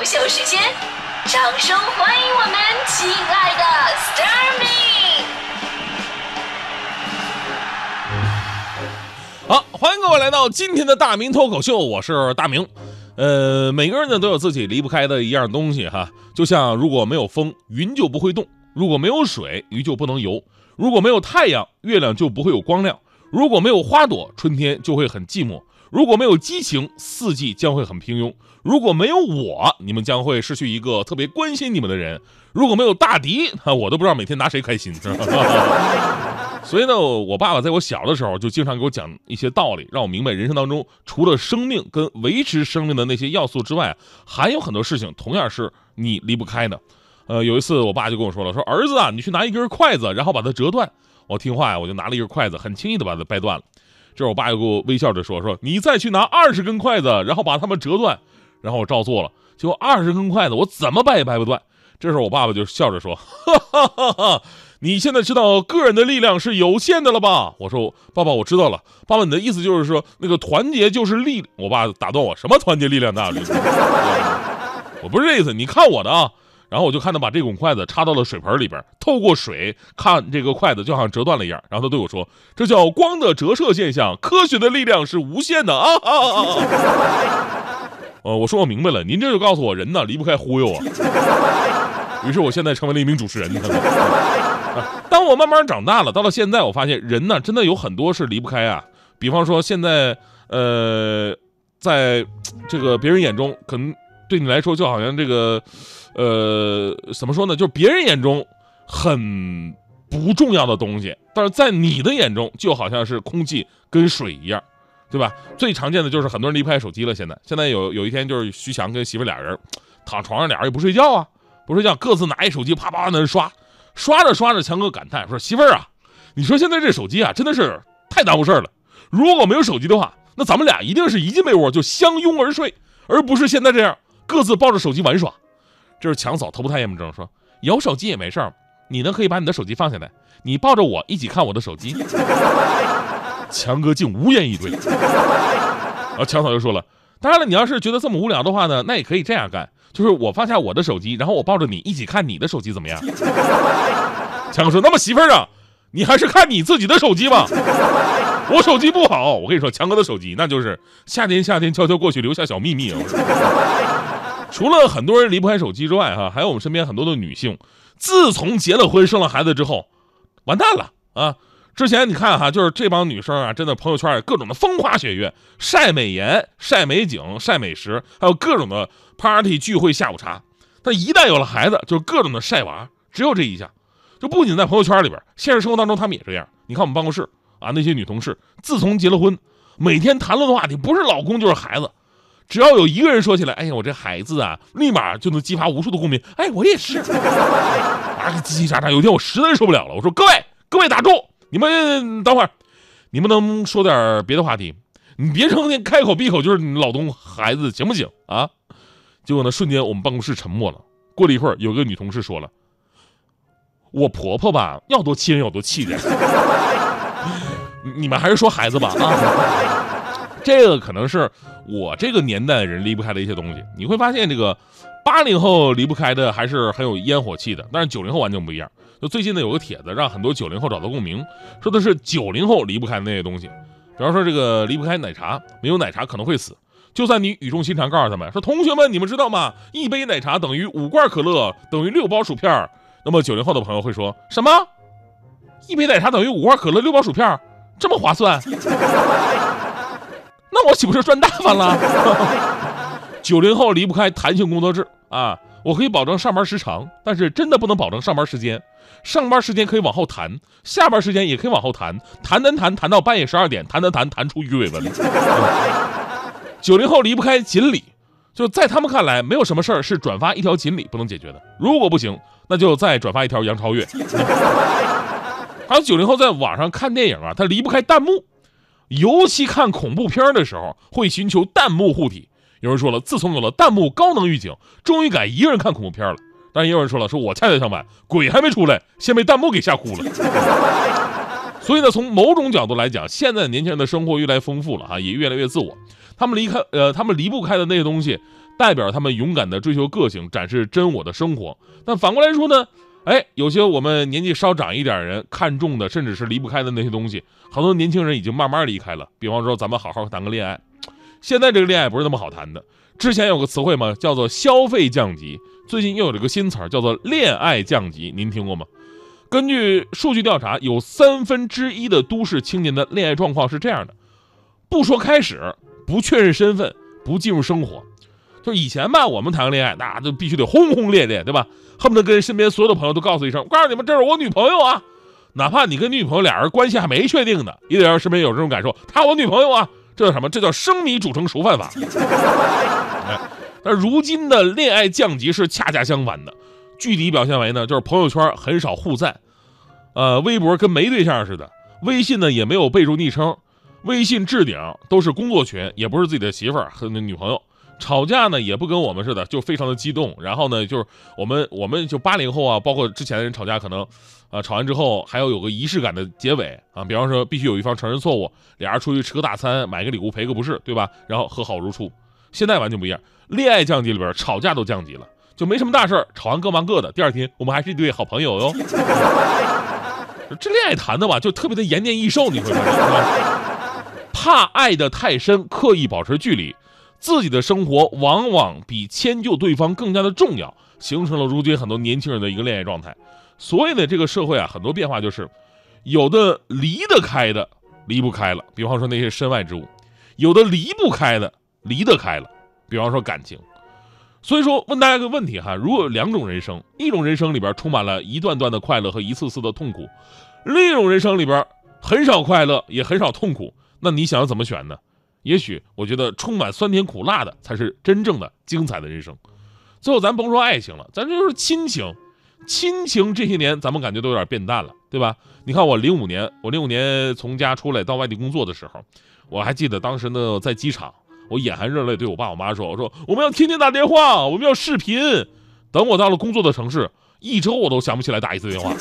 脱口秀时间，掌声欢迎我们亲爱的 s t a r m y 好，欢迎各位来到今天的大明脱口秀，我是大明。呃，每个人呢都有自己离不开的一样东西哈，就像如果没有风，云就不会动；如果没有水，鱼就不能游；如果没有太阳，月亮就不会有光亮；如果没有花朵，春天就会很寂寞；如果没有激情，四季将会很平庸；如果没有我，你们将会失去一个特别关心你们的人；如果没有大迪，我都不知道每天拿谁开心。所以呢，我爸爸在我小的时候就经常给我讲一些道理，让我明白人生当中除了生命跟维持生命的那些要素之外，还有很多事情同样是你离不开的。呃，有一次我爸就跟我说了，说儿子啊，你去拿一根筷子，然后把它折断。我听话呀，我就拿了一根筷子，很轻易的把它掰断了。这我爸又给我微笑着说，说你再去拿二十根筷子，然后把它们折断。然后我照做了，结果二十根筷子我怎么掰也掰不断。这时候我爸爸就笑着说，哈哈哈哈。你现在知道个人的力量是有限的了吧？我说爸爸，我知道了。爸爸，你的意思就是说那个团结就是力？我爸打断我，什么团结力量大？我不是这意思，你看我的啊。然后我就看他把这拱筷子插到了水盆里边，透过水看这个筷子就好像折断了一样。然后他对我说：“这叫光的折射现象，科学的力量是无限的啊！” 呃，我说我明白了，您这就告诉我人呢离不开忽悠啊。于是我现在成为了一名主持人。当我慢慢长大了，到了现在，我发现人呢，真的有很多是离不开啊。比方说，现在，呃，在这个别人眼中，可能对你来说就好像这个，呃，怎么说呢？就是别人眼中很不重要的东西，但是在你的眼中就好像是空气跟水一样，对吧？最常见的就是很多人离不开手机了。现在，现在有有一天就是徐强跟媳妇俩人躺床上，俩人也不睡觉啊，不睡觉，各自拿一手机啪啪在那刷。刷着刷着，强哥感叹说：“媳妇儿啊，你说现在这手机啊，真的是太耽误事儿了。如果没有手机的话，那咱们俩一定是一进被窝就相拥而睡，而不是现在这样各自抱着手机玩耍。”这是强嫂头不太严重说：“有手机也没事儿，你呢可以把你的手机放下来，你抱着我一起看我的手机。” 强哥竟无言以对。然 后强嫂就说了：“当然了，你要是觉得这么无聊的话呢，那也可以这样干。”就是我放下我的手机，然后我抱着你一起看你的手机，怎么样？强哥说：“那么媳妇儿啊，你还是看你自己的手机吧。我手机不好，我跟你说，强哥的手机那就是夏天夏天悄悄过去留下小秘密啊。除了很多人离不开手机之外，哈，还有我们身边很多的女性，自从结了婚生了孩子之后，完蛋了啊！之前你看哈，就是这帮女生啊，真的朋友圈各种的风花雪月，晒美颜、晒美景、晒美食，还有各种的。party 聚会下午茶，但一旦有了孩子，就是各种的晒娃，只有这一项。就不仅在朋友圈里边，现实生活当中他们也这样。你看我们办公室啊，那些女同事，自从结了婚，每天谈论的话题不是老公就是孩子，只要有一个人说起来，哎呀，我这孩子啊，立马就能激发无数的共鸣。哎，我也是，啊，叽叽喳喳。有一天我实在受不了了，我说各位各位打住，你们等会儿，你们能说点别的话题？你别成天开口闭口就是你老公孩子，行不行啊？结果呢，瞬间我们办公室沉默了。过了一会儿，有个女同事说了：“我婆婆吧，要多气人有多气人。你们还是说孩子吧啊。这个可能是我这个年代人离不开的一些东西。你会发现，这个八零后离不开的还是很有烟火气的，但是九零后完全不一样。就最近呢，有个帖子让很多九零后找到共鸣，说的是九零后离不开那些东西。比方说，这个离不开奶茶，没有奶茶可能会死。”就算你语重心长告诉他们说：“同学们，你们知道吗？一杯奶茶等于五罐可乐，等于六包薯片。”那么九零后的朋友会说什么？一杯奶茶等于五罐可乐、六包薯片，这么划算？那我岂不是赚大发了？九零后离不开弹性工作制啊！我可以保证上班时长，但是真的不能保证上班时间。上班时间可以往后弹，下班时间也可以往后弹，弹弹弹弹到半夜十二点，弹弹弹弹出鱼尾纹。九零后离不开锦鲤，就在他们看来，没有什么事儿是转发一条锦鲤不能解决的。如果不行，那就再转发一条杨超越。还有九零后在网上看电影啊，他离不开弹幕，尤其看恐怖片的时候会寻求弹幕护体。有人说了，自从有了弹幕高能预警，终于敢一个人看恐怖片了。但也有人说了，说我恰恰相反，鬼还没出来，先被弹幕给吓哭了。所以呢，从某种角度来讲，现在年轻人的生活越来越丰富了哈，也越来越自我。他们离开呃，他们离不开的那些东西，代表他们勇敢的追求个性，展示真我的生活。但反过来说呢，哎，有些我们年纪稍长一点人看重的，甚至是离不开的那些东西，很多年轻人已经慢慢离开了。比方说，咱们好好谈个恋爱，现在这个恋爱不是那么好谈的。之前有个词汇嘛，叫做消费降级，最近又有了个新词儿，叫做恋爱降级，您听过吗？根据数据调查，有三分之一的都市青年的恋爱状况是这样的：不说开始。不确认身份，不进入生活，就以前吧，我们谈个恋爱，那就必须得轰轰烈烈，对吧？恨不得跟身边所有的朋友都告诉一声，告诉你们这是我女朋友啊，哪怕你跟女朋友俩人关系还没确定呢，也得让身边有这种感受，她我女朋友啊，这叫什么？这叫生米煮成熟饭法。但如今的恋爱降级是恰恰相反的，具体表现为呢，就是朋友圈很少互赞，呃，微博跟没对象似的，微信呢也没有备注昵称。微信置顶都是工作群，也不是自己的媳妇儿和女朋友。吵架呢也不跟我们似的，就非常的激动。然后呢，就是我们我们就八零后啊，包括之前的人吵架，可能，啊吵完之后还要有个仪式感的结尾啊。比方说，必须有一方承认错误，俩人出去吃个大餐，买个礼物赔个不是，对吧？然后和好如初。现在完全不一样，恋爱降级里边吵架都降级了，就没什么大事儿，吵完各忙各的。第二天我们还是一对好朋友哟。这恋爱谈的吧，就特别的延年益寿，你会发现。怕爱的太深，刻意保持距离，自己的生活往往比迁就对方更加的重要，形成了如今很多年轻人的一个恋爱状态。所以呢，这个社会啊，很多变化就是，有的离得开的离不开了，比方说那些身外之物；有的离不开的离得开了，比方说感情。所以说，问大家个问题哈：如果两种人生，一种人生里边充满了一段段的快乐和一次次的痛苦，另一种人生里边很少快乐也很少痛苦。那你想要怎么选呢？也许我觉得充满酸甜苦辣的才是真正的精彩的人生。最后咱甭说爱情了，咱就是亲情。亲情这些年咱们感觉都有点变淡了，对吧？你看我零五年，我零五年从家出来到外地工作的时候，我还记得当时呢在机场，我眼含热泪对我爸我妈说：“我说我们要天天打电话，我们要视频。”等我到了工作的城市，一周我都想不起来打一次电话。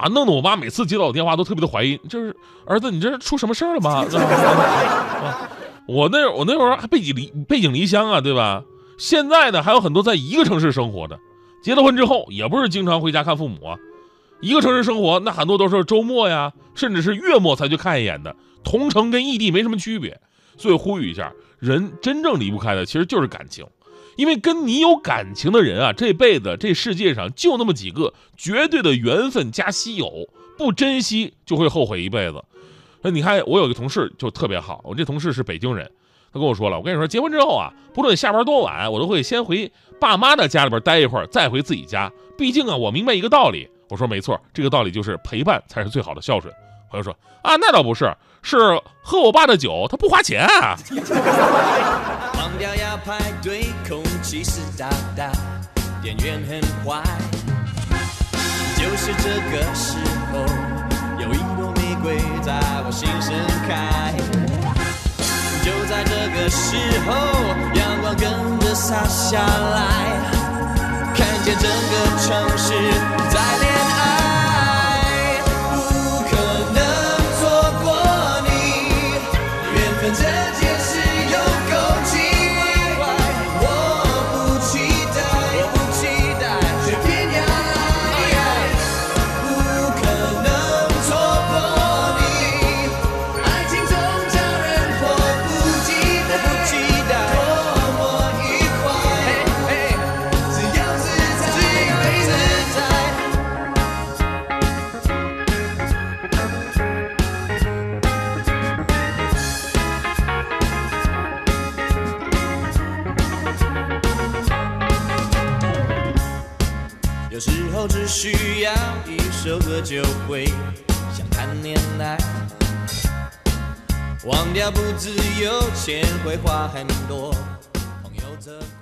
啊，弄得我妈每次接到我电话都特别的怀疑，就是儿子，你这是出什么事儿了吗？我那我那会儿还背井离背井离乡啊，对吧？现在呢，还有很多在一个城市生活的，结了婚之后也不是经常回家看父母啊。一个城市生活，那很多都是周末呀，甚至是月末才去看一眼的，同城跟异地没什么区别。所以呼吁一下，人真正离不开的其实就是感情。因为跟你有感情的人啊，这辈子这世界上就那么几个，绝对的缘分加稀有，不珍惜就会后悔一辈子。那你看，我有个同事就特别好，我这同事是北京人，他跟我说了，我跟你说，结婚之后啊，不论下班多晚，我都会先回爸妈的家里边待一会儿，再回自己家。毕竟啊，我明白一个道理。我说没错，这个道理就是陪伴才是最好。的孝顺。朋友说啊，那倒不是，是喝我爸的酒，他不花钱啊。忘掉要排队，空气湿哒哒，电源很坏。就是这个时候，有一朵玫瑰在我心盛开。就在这个时候，阳光跟着洒下来，看见整个城市在候只需要一首歌就会想谈恋爱，忘掉不自由，钱会花很多，朋友责怪。